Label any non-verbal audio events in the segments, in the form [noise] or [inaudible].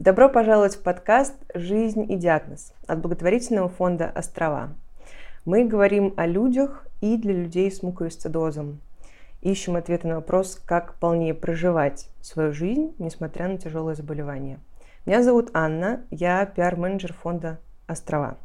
Добро пожаловать в подкаст «Жизнь и диагноз» от благотворительного фонда «Острова». Мы говорим о людях и для людей с муковисцидозом. Ищем ответы на вопрос, как полнее проживать свою жизнь, несмотря на тяжелое заболевание. Меня зовут Анна, я пиар-менеджер фонда «Острова».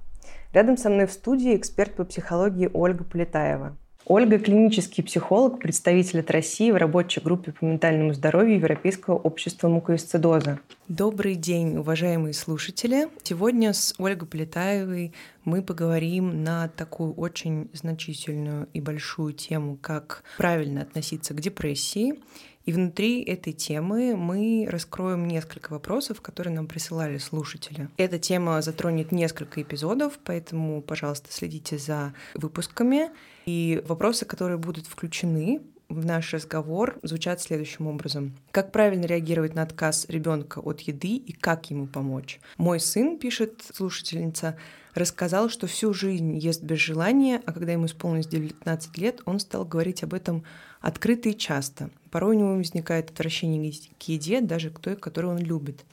Рядом со мной в студии эксперт по психологии Ольга Полетаева – Ольга – клинический психолог, представитель от России в рабочей группе по ментальному здоровью Европейского общества муковисцидоза. Добрый день, уважаемые слушатели. Сегодня с Ольгой Полетаевой мы поговорим на такую очень значительную и большую тему, как правильно относиться к депрессии. И внутри этой темы мы раскроем несколько вопросов, которые нам присылали слушатели. Эта тема затронет несколько эпизодов, поэтому, пожалуйста, следите за выпусками. И вопросы, которые будут включены в наш разговор, звучат следующим образом. Как правильно реагировать на отказ ребенка от еды и как ему помочь? Мой сын, пишет слушательница, рассказал, что всю жизнь ест без желания, а когда ему исполнилось 19 лет, он стал говорить об этом открыто и часто. Порой у него возникает отвращение к еде, даже к той, которую он любит.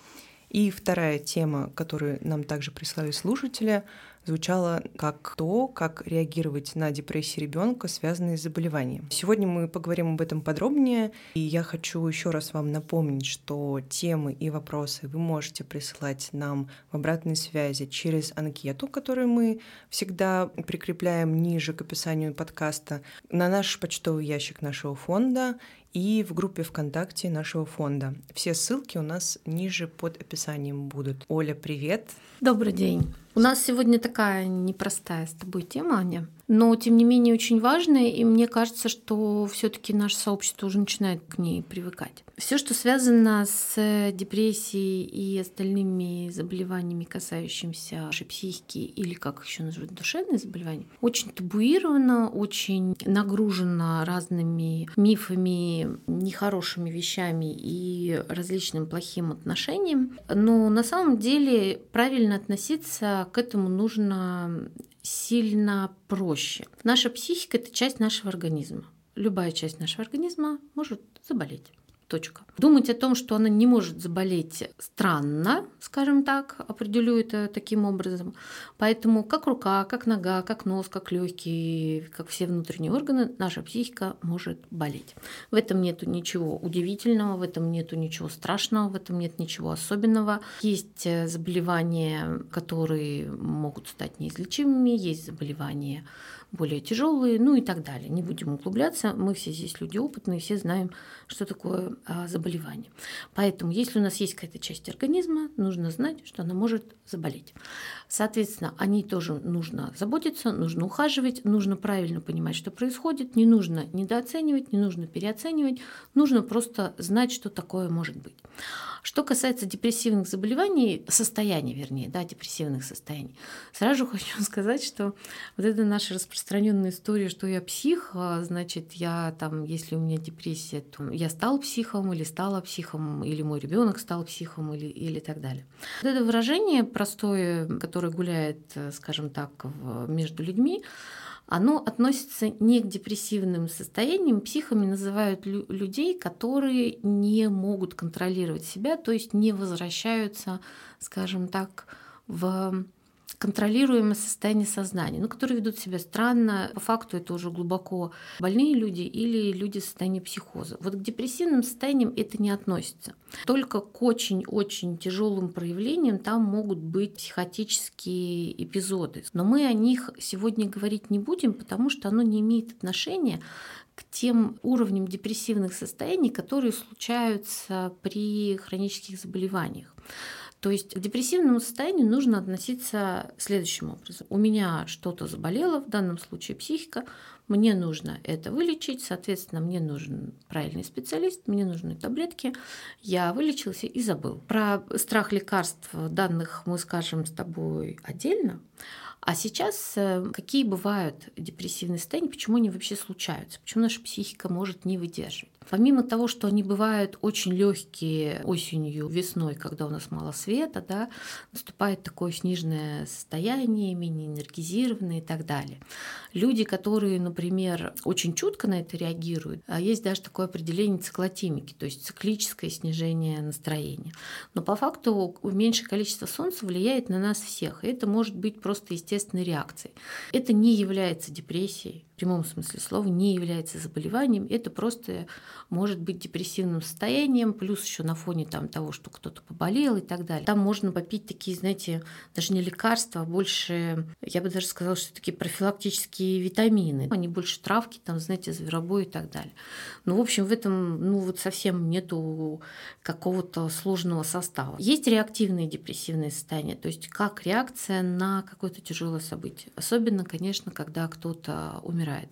И вторая тема, которую нам также прислали слушатели, звучало как то, как реагировать на депрессии ребенка, связанные с заболеванием. Сегодня мы поговорим об этом подробнее, и я хочу еще раз вам напомнить, что темы и вопросы вы можете присылать нам в обратной связи через анкету, которую мы всегда прикрепляем ниже к описанию подкаста, на наш почтовый ящик нашего фонда и в группе ВКонтакте нашего фонда. Все ссылки у нас ниже под описанием будут. Оля, привет! Добрый день! У нас сегодня такая непростая с тобой тема, Аня но тем не менее очень важная, и мне кажется, что все-таки наше сообщество уже начинает к ней привыкать. Все, что связано с депрессией и остальными заболеваниями, касающимися нашей психики или, как еще называют, душевные заболевания, очень табуировано, очень нагружено разными мифами, нехорошими вещами и различным плохим отношением. Но на самом деле правильно относиться к этому нужно сильно проще. Наша психика – это часть нашего организма. Любая часть нашего организма может заболеть. Точка. Думать о том, что она не может заболеть, странно, скажем так, определю это таким образом. Поэтому как рука, как нога, как нос, как легкие, как все внутренние органы, наша психика может болеть. В этом нет ничего удивительного, в этом нет ничего страшного, в этом нет ничего особенного. Есть э, заболевания, которые могут стать неизлечимыми, есть заболевания более тяжелые, ну и так далее. Не будем углубляться, мы все здесь люди опытные, все знаем, что такое а, заболевание. Поэтому, если у нас есть какая-то часть организма, нужно знать, что она может заболеть. Соответственно, о ней тоже нужно заботиться, нужно ухаживать, нужно правильно понимать, что происходит, не нужно недооценивать, не нужно переоценивать, нужно просто знать, что такое может быть. Что касается депрессивных заболеваний, состояний, вернее, да, депрессивных состояний, сразу [laughs] хочу сказать, что вот это наша распространенная история, что я псих, а, значит, я там, если у меня депрессия, то я стал психом или стала психом, или мой ребенок стал психом, или, или так далее. Вот это выражение простое, которое гуляет, скажем так, между людьми, оно относится не к депрессивным состояниям. Психами называют лю- людей, которые не могут контролировать себя, то есть не возвращаются, скажем так, в контролируемое состояние сознания, но которые ведут себя странно. По факту это уже глубоко больные люди или люди в состоянии психоза. Вот к депрессивным состояниям это не относится. Только к очень-очень тяжелым проявлениям там могут быть психотические эпизоды. Но мы о них сегодня говорить не будем, потому что оно не имеет отношения к тем уровням депрессивных состояний, которые случаются при хронических заболеваниях. То есть к депрессивному состоянию нужно относиться следующим образом. У меня что-то заболело, в данном случае психика, мне нужно это вылечить, соответственно, мне нужен правильный специалист, мне нужны таблетки. Я вылечился и забыл. Про страх лекарств данных мы скажем с тобой отдельно. А сейчас э, какие бывают депрессивные состояния, почему они вообще случаются, почему наша психика может не выдерживать? Помимо того, что они бывают очень легкие осенью, весной, когда у нас мало света, да, наступает такое сниженное состояние, менее энергизированное и так далее. Люди, которые, например, очень чутко на это реагируют, а есть даже такое определение циклотимики, то есть циклическое снижение настроения. Но по факту меньшее количество солнца влияет на нас всех, и это может быть просто естественной реакцией. Это не является депрессией, прямом смысле слова не является заболеванием, это просто может быть депрессивным состоянием, плюс еще на фоне там, того, что кто-то поболел и так далее. Там можно попить такие, знаете, даже не лекарства, а больше, я бы даже сказала, что такие профилактические витамины. Они больше травки, там, знаете, зверобой и так далее. Ну, в общем, в этом, ну, вот совсем нету какого-то сложного состава. Есть реактивные депрессивные состояния, то есть как реакция на какое-то тяжелое событие. Особенно, конечно, когда кто-то умирает умирает.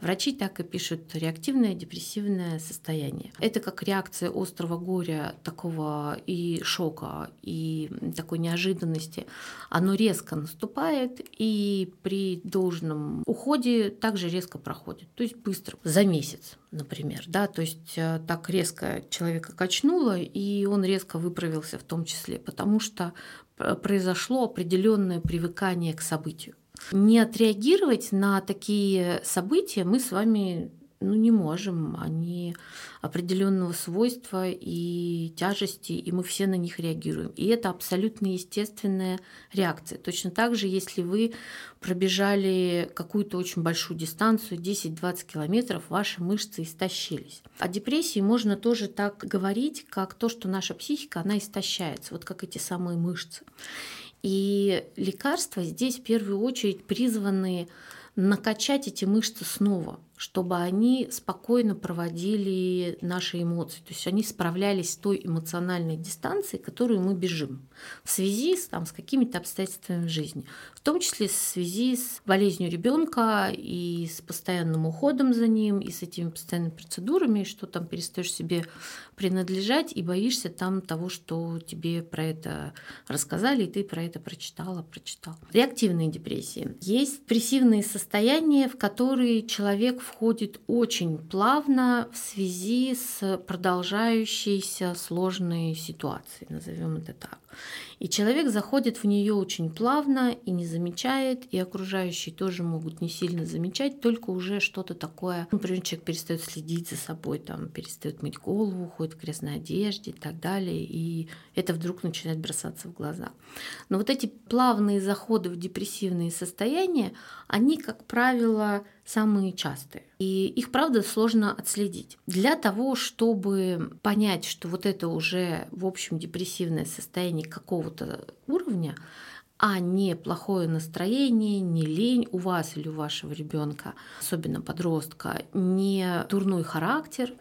Врачи так и пишут реактивное депрессивное состояние. Это как реакция острого горя, такого и шока, и такой неожиданности. Оно резко наступает и при должном уходе также резко проходит, то есть быстро, за месяц например, да, то есть э, так резко человека качнуло, и он резко выправился в том числе, потому что э, произошло определенное привыкание к событию. Не отреагировать на такие события мы с вами ну, не можем. Они определенного свойства и тяжести, и мы все на них реагируем. И это абсолютно естественная реакция. Точно так же, если вы пробежали какую-то очень большую дистанцию, 10-20 километров, ваши мышцы истощились. О депрессии можно тоже так говорить, как то, что наша психика, она истощается, вот как эти самые мышцы. И лекарства здесь в первую очередь призваны накачать эти мышцы снова, чтобы они спокойно проводили наши эмоции. То есть они справлялись с той эмоциональной дистанцией, которую мы бежим в связи с, там, с какими-то обстоятельствами в жизни. В том числе в связи с болезнью ребенка и с постоянным уходом за ним, и с этими постоянными процедурами, что там перестаешь себе принадлежать и боишься там того, что тебе про это рассказали, и ты про это прочитала, прочитал. Реактивные депрессии. Есть депрессивные состояния, в которые человек входит очень плавно в связи с продолжающейся сложной ситуацией, назовем это так. И человек заходит в нее очень плавно и не замечает, и окружающие тоже могут не сильно замечать, только уже что-то такое. Например, человек перестает следить за собой, там, перестает мыть голову, ходит в грязной одежде и так далее, и это вдруг начинает бросаться в глаза. Но вот эти плавные заходы в депрессивные состояния, они, как правило, самые частые. И их, правда, сложно отследить. Для того, чтобы понять, что вот это уже, в общем, депрессивное состояние какого-то уровня, а не плохое настроение, не лень у вас или у вашего ребенка, особенно подростка, не дурной характер,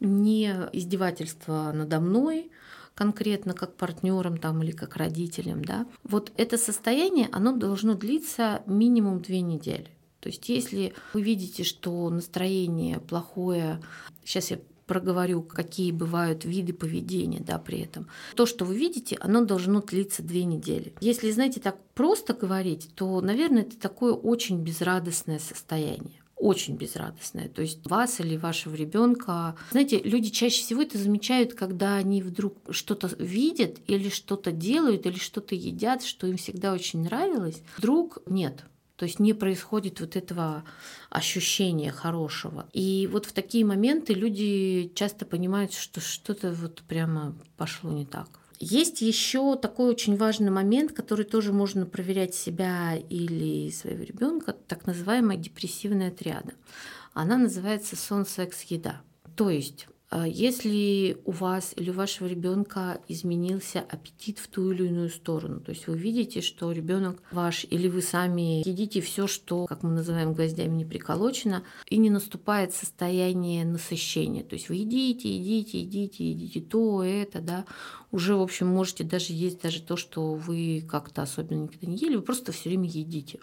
не издевательство надо мной, конкретно как партнером там или как родителям, да. Вот это состояние, оно должно длиться минимум две недели. То есть если вы видите, что настроение плохое, сейчас я проговорю, какие бывают виды поведения да, при этом. То, что вы видите, оно должно длиться две недели. Если, знаете, так просто говорить, то, наверное, это такое очень безрадостное состояние очень безрадостное. То есть вас или вашего ребенка. Знаете, люди чаще всего это замечают, когда они вдруг что-то видят или что-то делают, или что-то едят, что им всегда очень нравилось. Вдруг нет. То есть не происходит вот этого ощущения хорошего. И вот в такие моменты люди часто понимают, что что-то вот прямо пошло не так. Есть еще такой очень важный момент, который тоже можно проверять себя или своего ребенка, так называемая депрессивная триада. Она называется сон, секс, еда. То есть если у вас или у вашего ребенка изменился аппетит в ту или иную сторону, то есть вы видите, что ребенок ваш или вы сами едите все, что, как мы называем, гвоздями не приколочено, и не наступает состояние насыщения. То есть вы едите, едите, едите, едите то, это, да, уже, в общем, можете даже есть даже то, что вы как-то особенно никогда не ели, вы просто все время едите.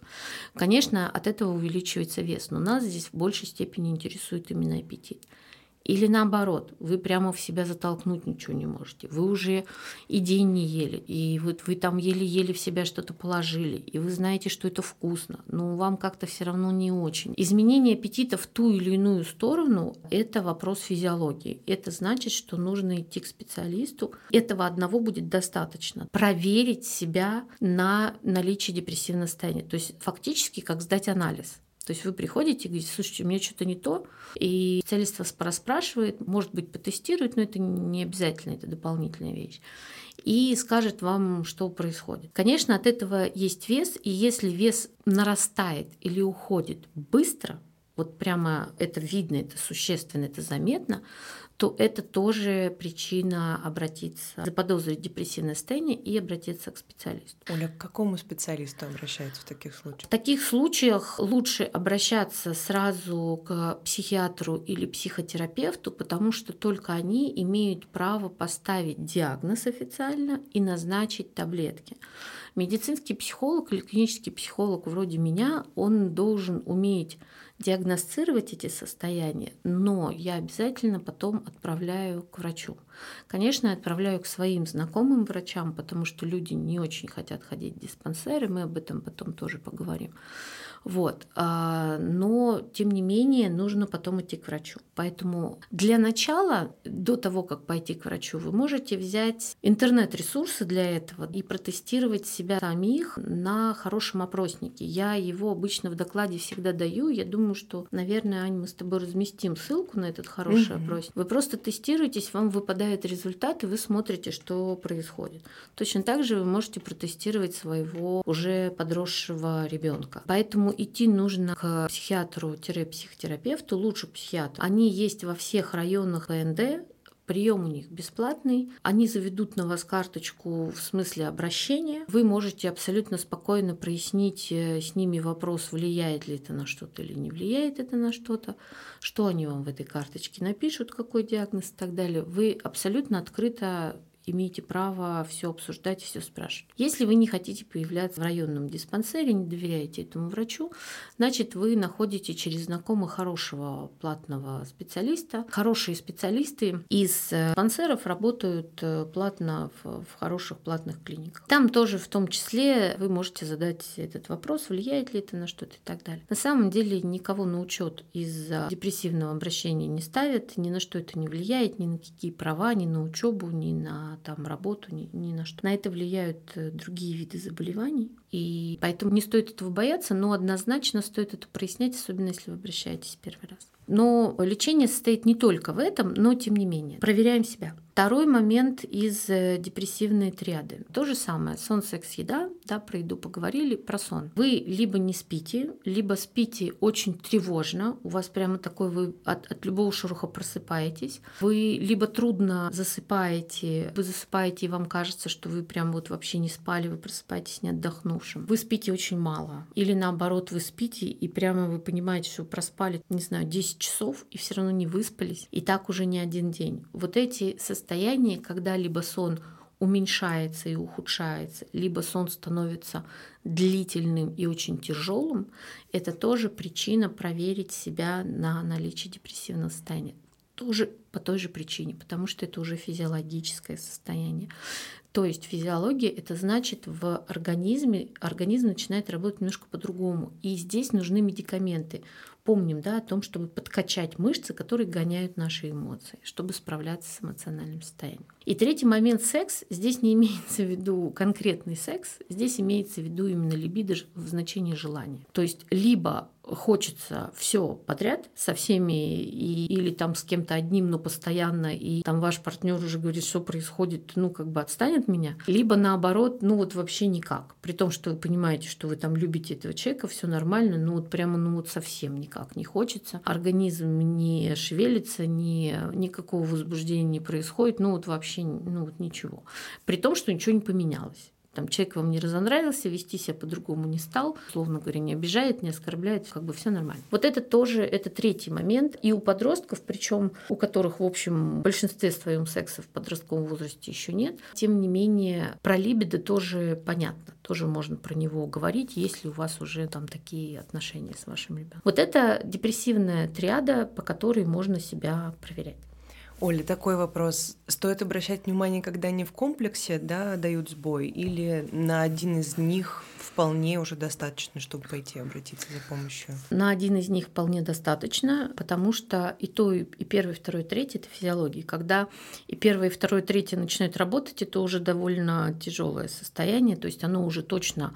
Конечно, от этого увеличивается вес, но нас здесь в большей степени интересует именно аппетит. Или наоборот, вы прямо в себя затолкнуть ничего не можете. Вы уже и день не ели, и вот вы там еле-еле в себя что-то положили, и вы знаете, что это вкусно, но вам как-то все равно не очень. Изменение аппетита в ту или иную сторону – это вопрос физиологии. Это значит, что нужно идти к специалисту. Этого одного будет достаточно. Проверить себя на наличие депрессивного состояния. То есть фактически как сдать анализ. То есть вы приходите и говорите, слушайте, у меня что-то не то, и специалист вас порасспрашивает, может быть, потестирует, но это не обязательно, это дополнительная вещь и скажет вам, что происходит. Конечно, от этого есть вес, и если вес нарастает или уходит быстро, вот прямо это видно, это существенно, это заметно, то это тоже причина обратиться, заподозрить депрессивное состояние и обратиться к специалисту. Оля, к какому специалисту обращаются в таких случаях? В таких случаях лучше обращаться сразу к психиатру или психотерапевту, потому что только они имеют право поставить диагноз официально и назначить таблетки. Медицинский психолог или клинический психолог вроде меня, он должен уметь диагностировать эти состояния, но я обязательно потом отправляю к врачу. Конечно, отправляю к своим знакомым врачам, потому что люди не очень хотят ходить в диспансеры, мы об этом потом тоже поговорим. Вот. А, но, тем не менее, нужно потом идти к врачу. Поэтому для начала, до того, как пойти к врачу, вы можете взять интернет-ресурсы для этого и протестировать себя самих на хорошем опроснике. Я его обычно в докладе всегда даю. Я думаю, что, наверное, Ань, мы с тобой разместим ссылку на этот хороший угу. опросник. Вы просто тестируетесь, вам выпадает результат, и вы смотрите, что происходит. Точно так же вы можете протестировать своего уже подросшего ребенка. Поэтому идти нужно к психиатру-психотерапевту, лучше психиатру. Они есть во всех районах ПНД, Прием у них бесплатный. Они заведут на вас карточку в смысле обращения. Вы можете абсолютно спокойно прояснить э, с ними вопрос, влияет ли это на что-то или не влияет это на что-то, что они вам в этой карточке напишут, какой диагноз и так далее. Вы абсолютно открыто имеете право все обсуждать, все спрашивать. Если вы не хотите появляться в районном диспансере, не доверяете этому врачу, значит, вы находите через знакомого хорошего платного специалиста. Хорошие специалисты из э, диспансеров работают э, платно в, в хороших платных клиниках. Там тоже в том числе вы можете задать этот вопрос, влияет ли это на что-то и так далее. На самом деле никого на учет из-за депрессивного обращения не ставят, ни на что это не влияет, ни на какие права, ни на учебу, ни на там работу, ни, ни на что. На это влияют э, другие виды заболеваний. И поэтому не стоит этого бояться, но однозначно стоит это прояснять, особенно если вы обращаетесь первый раз. Но лечение состоит не только в этом, но тем не менее. Проверяем себя. Второй момент из э, депрессивной триады. То же самое. Сон, секс, еда. Да, про еду поговорили, про сон. Вы либо не спите, либо спите очень тревожно. У вас прямо такой, вы от, от любого шуруха просыпаетесь. Вы либо трудно засыпаете, вы засыпаете, и вам кажется, что вы прям вот вообще не спали, вы просыпаетесь не отдохнувшим. Вы спите очень мало. Или наоборот, вы спите, и прямо вы понимаете, что проспали, не знаю, 10 часов, и все равно не выспались. И так уже не один день. Вот эти состояния когда либо сон уменьшается и ухудшается, либо сон становится длительным и очень тяжелым, это тоже причина проверить себя на наличие депрессивного состояния. Тоже по той же причине, потому что это уже физиологическое состояние. То есть физиология это значит в организме организм начинает работать немножко по-другому. И здесь нужны медикаменты помним да, о том, чтобы подкачать мышцы, которые гоняют наши эмоции, чтобы справляться с эмоциональным состоянием. И третий момент секс. Здесь не [laughs] имеется в виду конкретный секс, здесь имеется в виду именно либидо в значении желания. То есть либо хочется все подряд со всеми и, или там с кем-то одним, но постоянно, и там ваш партнер уже говорит, что происходит, ну как бы отстань от меня, либо наоборот, ну вот вообще никак, при том, что вы понимаете, что вы там любите этого человека, все нормально, ну вот прямо ну вот совсем никак не хочется, организм не шевелится, ни, никакого возбуждения не происходит, ну вот вообще ну вот ничего, при том, что ничего не поменялось. Там человек вам не разонравился, вести себя по-другому не стал, условно говоря, не обижает, не оскорбляет, как бы все нормально. Вот это тоже, это третий момент. И у подростков, причем у которых, в общем, в большинстве своем секса в подростковом возрасте еще нет, тем не менее, про либидо тоже понятно, тоже можно про него говорить, если у вас уже там такие отношения с вашим ребенком. Вот это депрессивная триада, по которой можно себя проверять. Оля, такой вопрос. Стоит обращать внимание, когда они в комплексе да, дают сбой, или на один из них вполне уже достаточно, чтобы пойти обратиться за помощью? На один из них вполне достаточно, потому что и то, и первый, второй, третий — это физиология. Когда и первый, и второй, и третий начинают работать, это уже довольно тяжелое состояние, то есть оно уже точно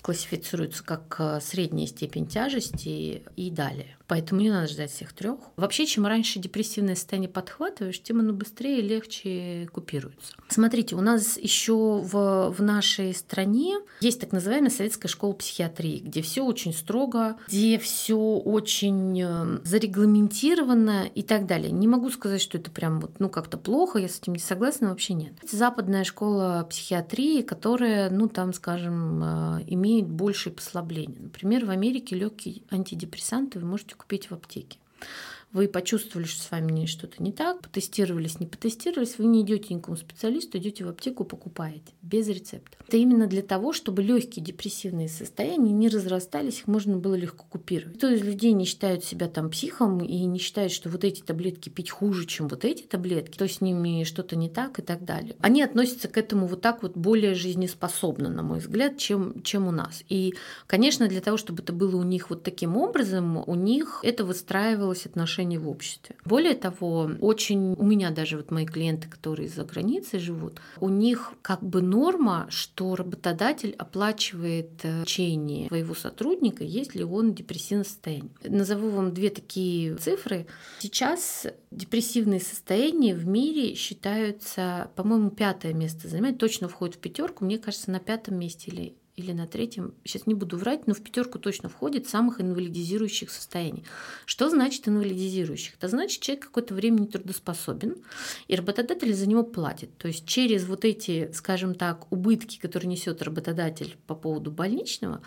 классифицируется как э, средняя степень тяжести и далее. Поэтому не надо ждать всех трех. Вообще, чем раньше депрессивное состояние подхватываешь, тем оно быстрее и легче купируется. Смотрите, у нас еще в, в нашей стране есть так называемая советская школа психиатрии, где все очень строго, где все очень э, зарегламентировано и так далее. Не могу сказать, что это прям вот, ну, как-то плохо, я с этим не согласна, вообще нет. Западная школа психиатрии, которая, ну, там, скажем, э, имеет большее послабление. Например, в Америке легкие антидепрессанты вы можете купить в аптеке вы почувствовали, что с вами что-то не так, потестировались, не потестировались, вы не идете никому специалисту, идете в аптеку, покупаете без рецепта. Это именно для того, чтобы легкие депрессивные состояния не разрастались, их можно было легко купировать. Кто из людей не считают себя там психом и не считает, что вот эти таблетки пить хуже, чем вот эти таблетки, то с ними что-то не так и так далее. Они относятся к этому вот так вот более жизнеспособно, на мой взгляд, чем, чем у нас. И, конечно, для того, чтобы это было у них вот таким образом, у них это выстраивалось отношение отношения в обществе. Более того, очень у меня даже вот мои клиенты, которые за границей живут, у них как бы норма, что работодатель оплачивает э, лечение своего сотрудника, если он в депрессивном состоянии. Назову вам две такие цифры. Сейчас депрессивные состояния в мире считаются, по-моему, пятое место занимает, точно входит в пятерку, мне кажется, на пятом месте или или на третьем, сейчас не буду врать, но в пятерку точно входит самых инвалидизирующих состояний. Что значит инвалидизирующих? Это значит, человек какое-то время не трудоспособен, и работодатель за него платит. То есть через вот эти, скажем так, убытки, которые несет работодатель по поводу больничного,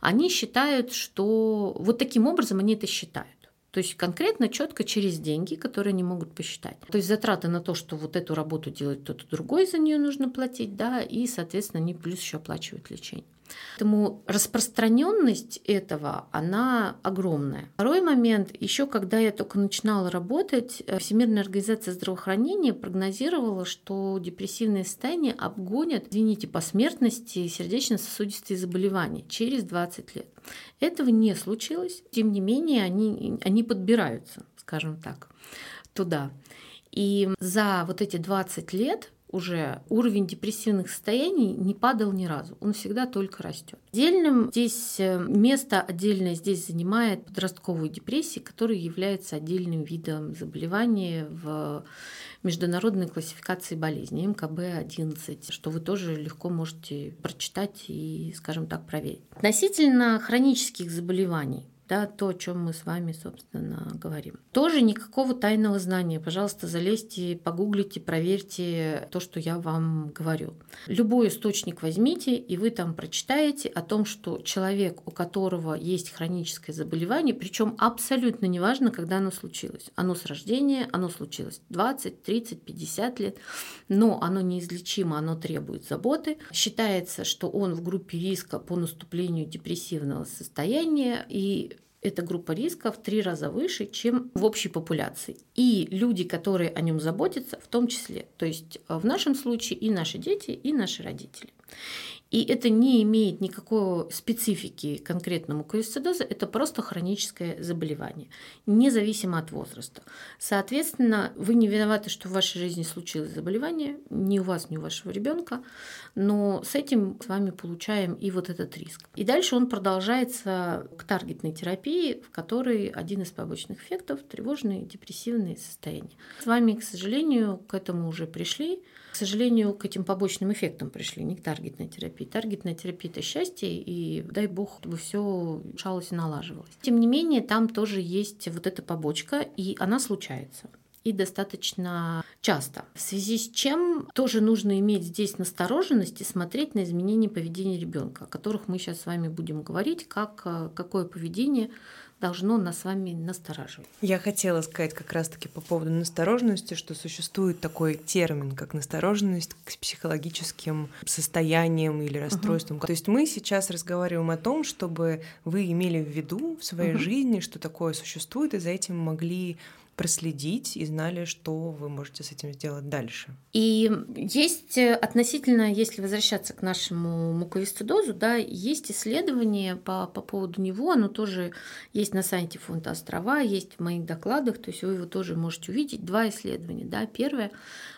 они считают, что вот таким образом они это считают. То есть конкретно, четко через деньги, которые они могут посчитать. То есть затраты на то, что вот эту работу делает кто-то другой, за нее нужно платить, да, и, соответственно, они плюс еще оплачивают лечение. Поэтому распространенность этого, она огромная. Второй момент, еще когда я только начинала работать, э, Всемирная организация здравоохранения прогнозировала, что депрессивное состояние обгонят, извините, по смертности сердечно-сосудистые заболевания через 20 лет. Этого не случилось, тем не менее они, они подбираются, скажем так, туда. И за вот эти 20 лет уже уровень депрессивных состояний не падал ни разу, он всегда только растет. Отдельным здесь э, место отдельное здесь занимает подростковую депрессию, которая является отдельным видом заболевания в международной классификации болезней МКБ-11, что вы тоже легко можете прочитать и, скажем так, проверить. Относительно хронических заболеваний, да, то, о чем мы с вами, собственно, говорим. Тоже никакого тайного знания. Пожалуйста, залезьте, погуглите, проверьте то, что я вам говорю. Любой источник возьмите, и вы там прочитаете о том, что человек, у которого есть хроническое заболевание, причем абсолютно неважно, когда оно случилось. Оно с рождения, оно случилось 20, 30, 50 лет, но оно неизлечимо, оно требует заботы. Считается, что он в группе риска по наступлению депрессивного состояния, и эта группа риска в три раза выше, чем в общей популяции. И люди, которые о нем заботятся, в том числе. То есть э, в нашем случае и наши дети, и наши родители. И это не имеет никакой специфики конкретному ковисцидозу, это просто хроническое заболевание, независимо от возраста. Соответственно, вы не виноваты, что в вашей жизни случилось заболевание, ни у вас, ни у вашего ребенка, но с этим с вами получаем и вот этот риск. И дальше он продолжается к таргетной терапии, в которой один из побочных эффектов – тревожные депрессивные состояния. С вами, к сожалению, к этому уже пришли. Сожалению, к этим побочным эффектам пришли, не к таргетной терапии. Таргетная терапия – это счастье, и дай бог, чтобы все решалось и налаживалось. Тем не менее, там тоже есть вот эта побочка, и она случается. И достаточно часто. В связи с чем тоже нужно иметь здесь настороженность и смотреть на изменения поведения ребенка, о которых мы сейчас с вами будем говорить, как, э, какое поведение должно нас с вами настораживать. Я хотела сказать как раз-таки по поводу настороженности, что существует такой термин, как настороженность к психологическим состояниям или расстройствам. Uh-huh. То есть мы сейчас разговариваем о том, чтобы вы имели в виду в своей uh-huh. жизни, что такое существует, и за этим могли проследить и знали, что вы можете с этим сделать дальше. И есть э, относительно, если возвращаться к нашему муковисцидозу, да, есть исследование по, по поводу него, оно тоже есть на сайте фонда Острова, есть в моих докладах, то есть вы его тоже можете увидеть. Два исследования. Да. Первое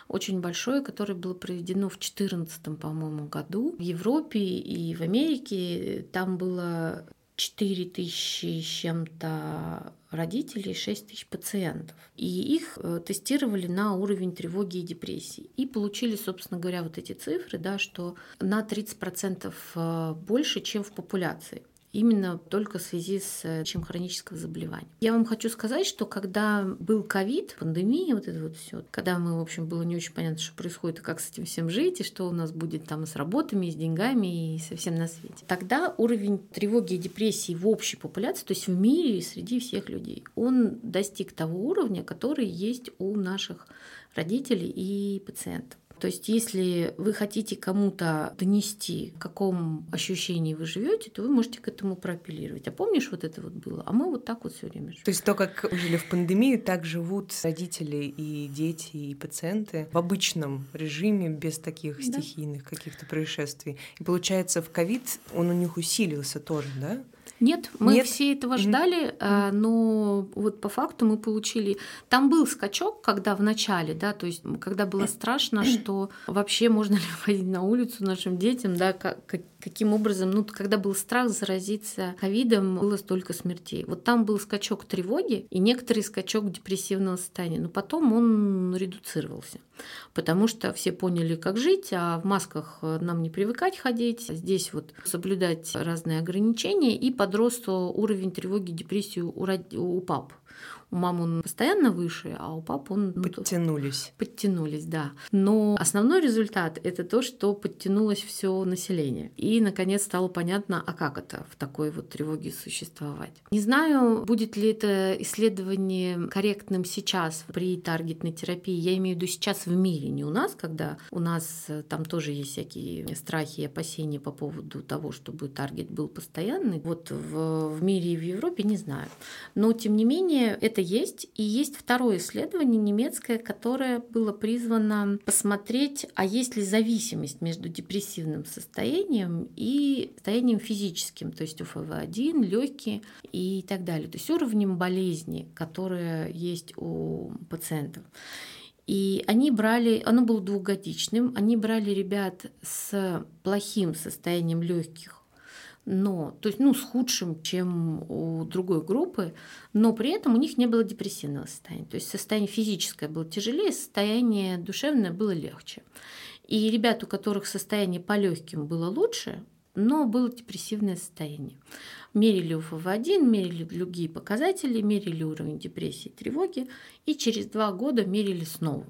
очень большое, которое было проведено в 2014, по-моему, году в Европе и в Америке. Там было 4 тысячи с чем-то родителей, 6 тысяч пациентов. И их э, тестировали на уровень тревоги и депрессии. И получили, собственно говоря, вот эти цифры, да, что на 30% э, больше, чем в популяции именно только в связи с э, чем хронического заболевания. Я вам хочу сказать, что когда был ковид, пандемия, вот это вот все, когда мы, в общем, было не очень понятно, что происходит, и как с этим всем жить, и что у нас будет там с работами, с деньгами и совсем на свете. Тогда уровень тревоги и депрессии в общей популяции, то есть в мире и среди всех людей, он достиг того уровня, который есть у наших родителей и пациентов. То есть, если вы хотите кому-то донести, в каком ощущении вы живете, то вы можете к этому проапеллировать. А помнишь, вот это вот было? А мы вот так вот все время живем. То есть то, как жили в пандемию, так живут родители и дети, и пациенты в обычном режиме, без таких да. стихийных каких-то происшествий. И получается, в ковид он у них усилился тоже, да? Нет, мы Нет. все этого ждали, mm-hmm. но вот по факту мы получили. Там был скачок, когда в начале, да, то есть когда было страшно, что вообще можно ли [laughs] выходить на улицу нашим детям, да, как, каким образом, ну, когда был страх заразиться ковидом, было столько смертей. Вот там был скачок тревоги и некоторый скачок депрессивного состояния, но потом он редуцировался, потому что все поняли, как жить, а в масках нам не привыкать ходить, здесь вот соблюдать разные ограничения, и подрос уровень тревоги, депрессии у, у пап. У мамы он постоянно выше, а у папы он... Ну, подтянулись. Подтянулись, да. Но основной результат — это то, что подтянулось все население. И, наконец, стало понятно, а как это в такой вот тревоге существовать. Не знаю, будет ли это исследование корректным сейчас при таргетной терапии. Я имею в виду сейчас в мире, не у нас, когда у нас э, там тоже есть всякие страхи и опасения по поводу того, чтобы таргет был постоянный. Вот в, в мире и в Европе не знаю. Но, тем не менее, это есть. И есть второе исследование немецкое, которое было призвано посмотреть, а есть ли зависимость между депрессивным состоянием и состоянием физическим, то есть УФВ-1, легкие и так далее, то есть уровнем болезни, которая есть у пациентов. И они брали, оно было двухгодичным, они брали ребят с плохим состоянием легких но, то есть, ну, с худшим, чем у другой группы, но при этом у них не было депрессивного состояния. То есть состояние физическое было тяжелее, состояние душевное было легче. И ребят, у которых состояние по легким было лучше, но было депрессивное состояние. Мерили УФВ-1, мерили другие показатели, мерили уровень депрессии и тревоги, и через два года мерили снова.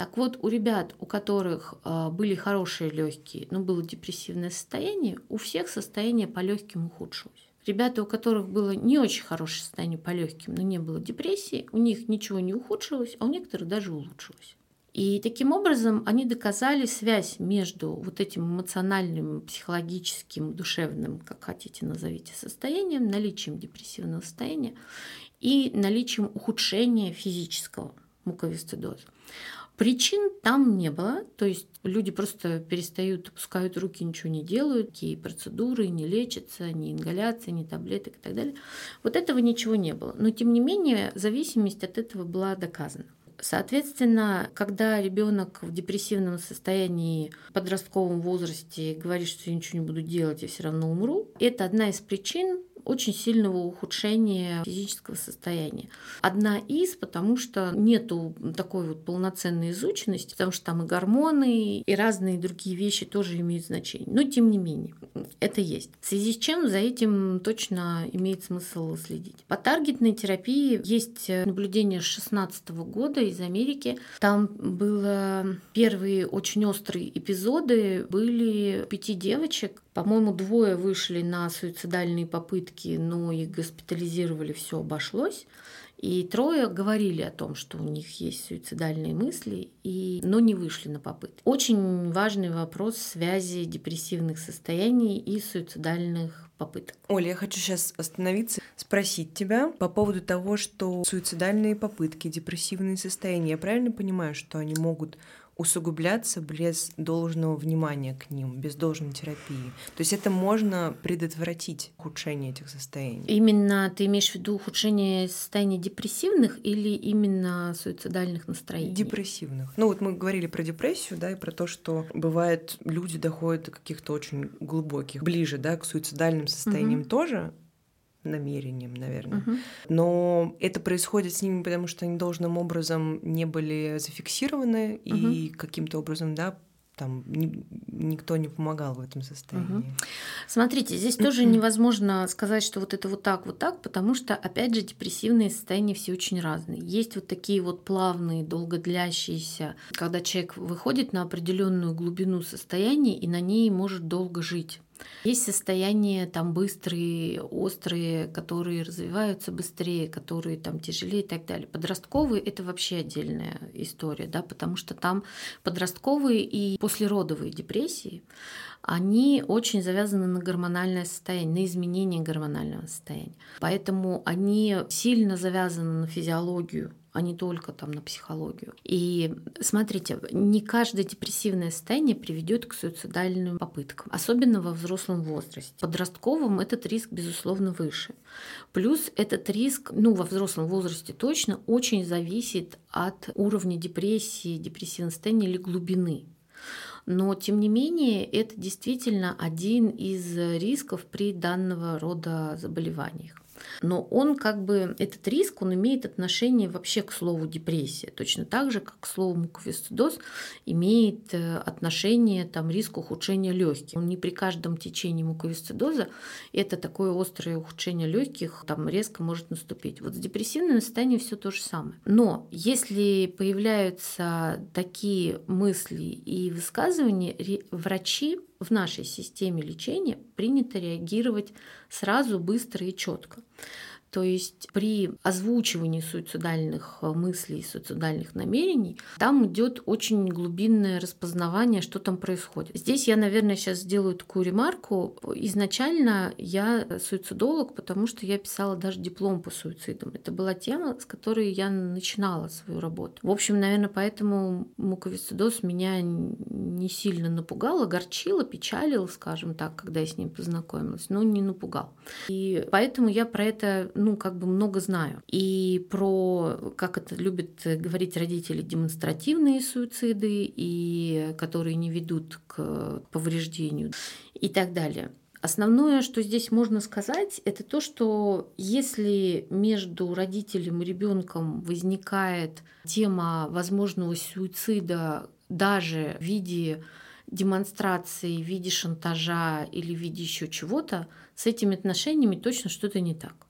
Так вот, у ребят, у которых э, были хорошие легкие, но было депрессивное состояние, у всех состояние по легким ухудшилось. Ребята, у которых было не очень хорошее состояние по легким, но не было депрессии, у них ничего не ухудшилось, а у некоторых даже улучшилось. И таким образом они доказали связь между вот этим эмоциональным, психологическим, душевным, как хотите назовите, состоянием, наличием депрессивного состояния и наличием ухудшения физического муковисцидоза. Причин там не было, то есть люди просто перестают, опускают руки, ничего не делают, какие процедуры, не лечатся, ни ингаляции, ни таблеток и так далее. Вот этого ничего не было. Но тем не менее зависимость от этого была доказана. Соответственно, когда ребенок в депрессивном состоянии, в подростковом возрасте говорит, что я ничего не буду делать, я все равно умру, это одна из причин очень сильного ухудшения физического состояния. Одна из, потому что нету такой вот полноценной изученности, потому что там и гормоны, и разные другие вещи тоже имеют значение. Но тем не менее, это есть. В связи с чем за этим точно имеет смысл следить. По таргетной терапии есть наблюдение с 2016 года из Америки. Там было первые очень острые эпизоды, были пяти девочек, по-моему, двое вышли на суицидальные попытки, но их госпитализировали, все обошлось. И трое говорили о том, что у них есть суицидальные мысли, и, но не вышли на попытки. Очень важный вопрос связи депрессивных состояний и суицидальных попыток. Оля, я хочу сейчас остановиться, спросить тебя по поводу того, что суицидальные попытки, депрессивные состояния, я правильно понимаю, что они могут усугубляться без должного внимания к ним, без должной терапии. То есть это можно предотвратить ухудшение этих состояний. Именно ты имеешь в виду ухудшение состояния депрессивных или именно суицидальных настроений? Депрессивных. Ну вот мы говорили про депрессию, да, и про то, что бывает люди доходят до каких-то очень глубоких, ближе, да, к суицидальным состояниям угу. тоже, намерением, наверное. Угу. Но это происходит с ними, потому что они должным образом не были зафиксированы угу. и каким-то образом, да, там ни, никто не помогал в этом состоянии. Угу. Смотрите, здесь [clears throat] тоже невозможно сказать, что вот это вот так, вот так, потому что, опять же, депрессивные состояния все очень разные. Есть вот такие вот плавные, долгодлящиеся, когда человек выходит на определенную глубину состояния и на ней может долго жить. Есть состояния там быстрые, острые, которые развиваются быстрее, которые там тяжелее и так далее. Подростковые — это вообще отдельная история, да, потому что там подростковые и послеродовые депрессии, они очень завязаны на гормональное состояние, на изменение гормонального состояния. Поэтому они сильно завязаны на физиологию а не только там на психологию. И смотрите, не каждое депрессивное состояние приведет к суицидальным попыткам, особенно во взрослом возрасте. В подростковом этот риск, безусловно, выше. Плюс этот риск, ну, во взрослом возрасте точно, очень зависит от уровня депрессии, депрессивного состояния или глубины. Но, тем не менее, это действительно один из рисков при данного рода заболеваниях. Но он как бы, этот риск, он имеет отношение вообще к слову депрессия, точно так же, как к слову муковисцидоз имеет э, отношение там, риск ухудшения легких. Он не при каждом течении муковисцидоза это такое острое ухудшение легких там резко может наступить. Вот с депрессивным состоянием все то же самое. Но если появляются такие мысли и высказывания, врачи в нашей системе лечения принято реагировать сразу, быстро и четко. То есть при озвучивании суицидальных э, мыслей, суицидальных намерений, там идет очень глубинное распознавание, что там происходит. Здесь я, наверное, сейчас сделаю такую ремарку. Изначально я суицидолог, потому что я писала даже диплом по суицидам. Это была тема, с которой я начинала свою работу. В общем, наверное, поэтому муковисцидоз меня не сильно напугал, огорчил, печалил, скажем так, когда я с ним познакомилась, но не напугал. И поэтому я про это ну, как бы много знаю. И про, как это любят говорить родители, демонстративные суициды, и которые не ведут к повреждению и так далее. Основное, что здесь можно сказать, это то, что если между родителем и ребенком возникает тема возможного суицида даже в виде демонстрации, в виде шантажа или в виде еще чего-то, с этими отношениями точно что-то не так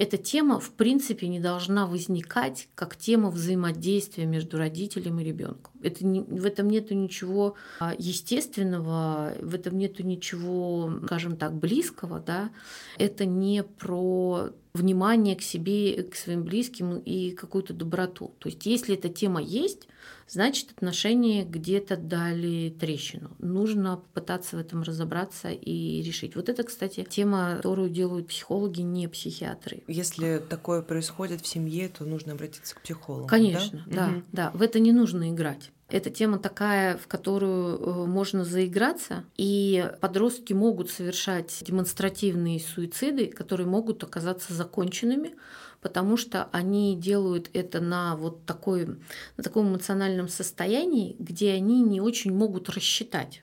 эта тема в принципе не должна возникать как тема взаимодействия между родителем и ребенком. Это не, в этом нет ничего а, естественного, в этом нет ничего, скажем так, близкого. Да? Это не про внимание к себе, к своим близким и какую-то доброту. То есть если эта тема есть, значит отношения где-то дали трещину. Нужно попытаться в этом разобраться и решить. Вот это, кстати, тема, которую делают психологи, не психиатры. Если такое происходит в семье, то нужно обратиться к психологу. Конечно, да, да. Угу. да. В это не нужно играть. Эта тема такая, в которую э, можно заиграться, и подростки могут совершать демонстративные суициды, которые могут оказаться законченными, потому что они делают это на вот такой, на таком эмоциональном состоянии, где они не очень могут рассчитать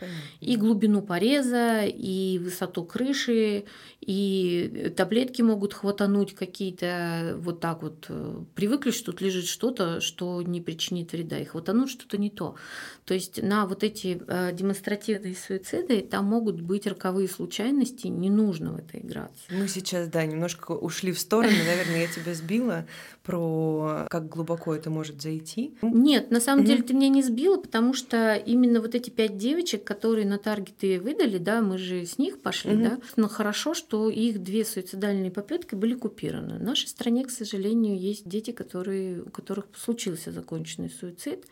Понятно. И глубину пореза, и высоту крыши, и таблетки могут хватануть какие-то вот так вот. Э, привыкли, что тут лежит что-то, что не причинит вреда, и хватануть что-то не то. То есть на вот эти э, демонстративные суициды там могут быть роковые случайности, не нужно в это играться. Мы сейчас, да, немножко ушли в сторону, наверное, я тебя сбила про как глубоко это может зайти. Нет, на самом деле ты меня не сбила, потому что именно вот эти пять девочек, которые на таргеты выдали, да, мы же с них пошли, да, но хорошо, что что их две суицидальные попытки были купированы. В нашей стране, к сожалению, есть дети, которые, у которых случился законченный суицид,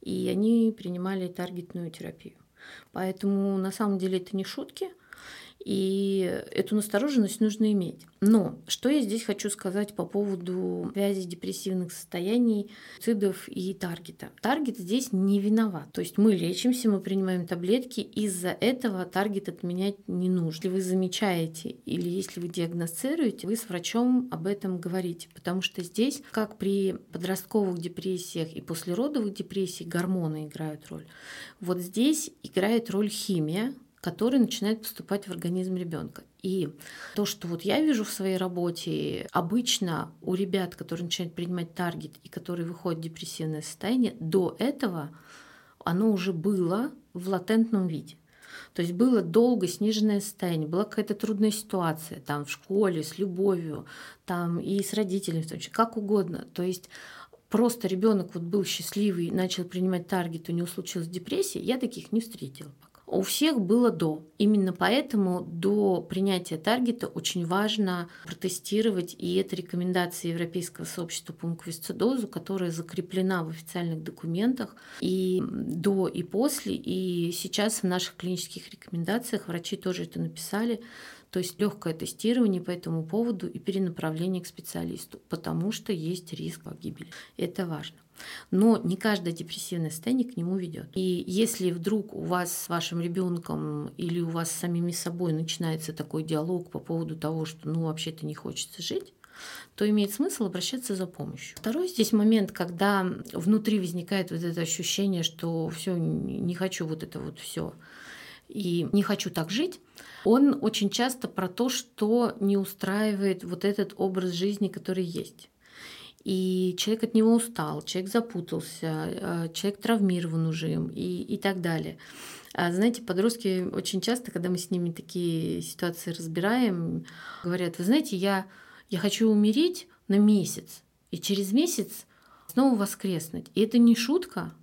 и они принимали таргетную терапию. Поэтому на самом деле это не шутки – и эту настороженность нужно иметь. Но что я здесь хочу сказать по поводу связи депрессивных состояний, цидов и таргета. Таргет здесь не виноват. То есть мы лечимся, мы принимаем таблетки, из-за этого таргет отменять не нужно. Если вы замечаете или если вы диагностируете, вы с врачом об этом говорите. Потому что здесь, как при подростковых депрессиях и послеродовых депрессиях, гормоны играют роль. Вот здесь играет роль химия, который начинает поступать в организм ребенка. И то, что вот я вижу в своей работе, обычно у ребят, которые начинают принимать таргет и которые выходят в депрессивное состояние, до этого оно уже было в латентном виде. То есть было долго сниженное состояние, была какая-то трудная ситуация там в школе, с любовью, там и с родителями, в том числе, как угодно. То есть просто ребенок вот был счастливый, начал принимать таргет, у него случилась депрессия, я таких не встретила у всех было до. Именно поэтому до принятия таргета очень важно протестировать, и это рекомендация Европейского сообщества по муковисцидозу, которая закреплена в официальных документах и до, и после. И сейчас в наших клинических рекомендациях врачи тоже это написали, то есть легкое тестирование по этому поводу и перенаправление к специалисту, потому что есть риск погибели. Это важно. Но не каждое депрессивное состояние к нему ведет. И если вдруг у вас с вашим ребенком или у вас с самими собой начинается такой диалог по поводу того, что ну вообще-то не хочется жить, то имеет смысл обращаться за помощью. Второй здесь момент, когда внутри возникает вот это ощущение, что все не хочу вот это вот все и не хочу так жить, он очень часто про то, что не устраивает вот этот образ жизни, который есть и человек от него устал, человек запутался, а, человек травмирован уже им и, и так далее. А знаете, подростки очень часто, когда мы с ними такие ситуации разбираем, говорят, вы знаете, я, я хочу умереть на месяц, и через месяц снова воскреснуть. И это не шутка,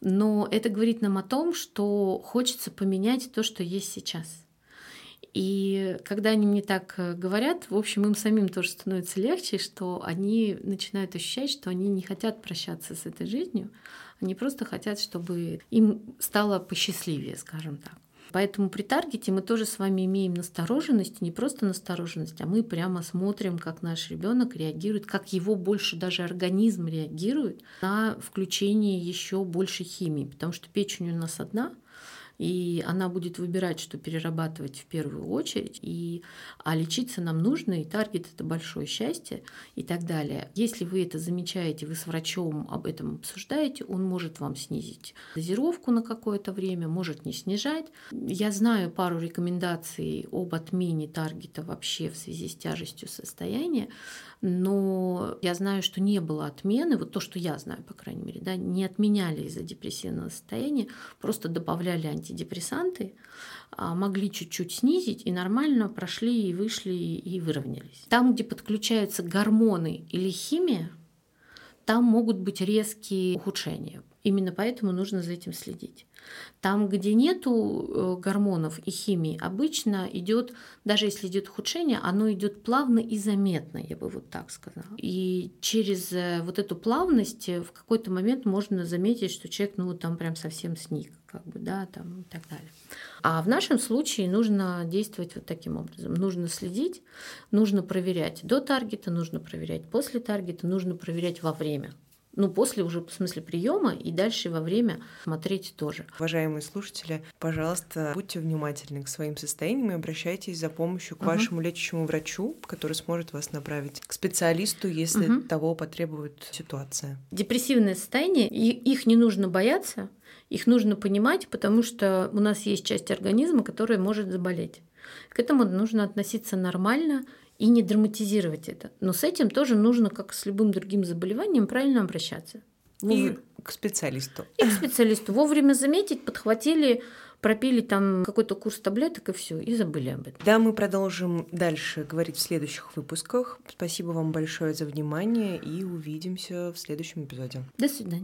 но это говорит нам о том, что хочется поменять то, что есть сейчас. И когда они мне так э, говорят, в общем, им самим тоже становится легче, что они начинают ощущать, что они не хотят прощаться с этой жизнью, они просто хотят, чтобы им стало посчастливее, скажем так. Поэтому при таргете мы тоже с вами имеем настороженность, не просто настороженность, а мы прямо смотрим, как наш ребенок реагирует, как его больше даже организм реагирует на включение еще больше химии, потому что печень у нас одна, и она будет выбирать, что перерабатывать в первую очередь, и, а лечиться нам нужно, и таргет — это большое счастье и так далее. Если вы это замечаете, вы с врачом об этом обсуждаете, он может вам снизить дозировку на какое-то время, может не снижать. Я знаю пару рекомендаций об отмене таргета вообще в связи с тяжестью состояния, но я знаю, что не было отмены, вот то, что я знаю, по крайней мере, да, не отменяли из-за депрессивного состояния, просто добавляли антидепрессанты, а, могли чуть-чуть снизить и нормально прошли и вышли и выровнялись. Там, где подключаются гормоны или химия, там могут быть резкие ухудшения. Именно поэтому нужно за этим следить. Там, где нету э, гормонов и химии, обычно идет, даже если идет ухудшение, оно идет плавно и заметно, я бы вот так сказала. И через э, вот эту плавность э, в какой-то момент можно заметить, что человек, ну, там прям совсем сник, как бы, да, там и так далее. А в нашем случае нужно действовать вот таким образом. Нужно следить, нужно проверять до таргета, нужно проверять после таргета, нужно проверять во время Ну, после уже, в смысле, приема и дальше во время смотреть тоже. Уважаемые слушатели, пожалуйста, будьте внимательны к своим состояниям и обращайтесь за помощью к угу. вашему лечащему врачу, который сможет вас направить к специалисту, если угу. того потребует ситуация. Депрессивное состояние, их не нужно бояться, их нужно понимать, потому что у нас есть часть организма, которая может заболеть. К этому нужно относиться нормально и не драматизировать это. Но с этим тоже нужно, как с любым другим заболеванием, правильно обращаться. И к специалисту. И к специалисту. Вовремя заметить, подхватили, пропили там какой-то курс таблеток и все, и забыли об этом. Да, мы продолжим дальше говорить в следующих выпусках. Спасибо вам большое за внимание и увидимся в следующем эпизоде. До свидания.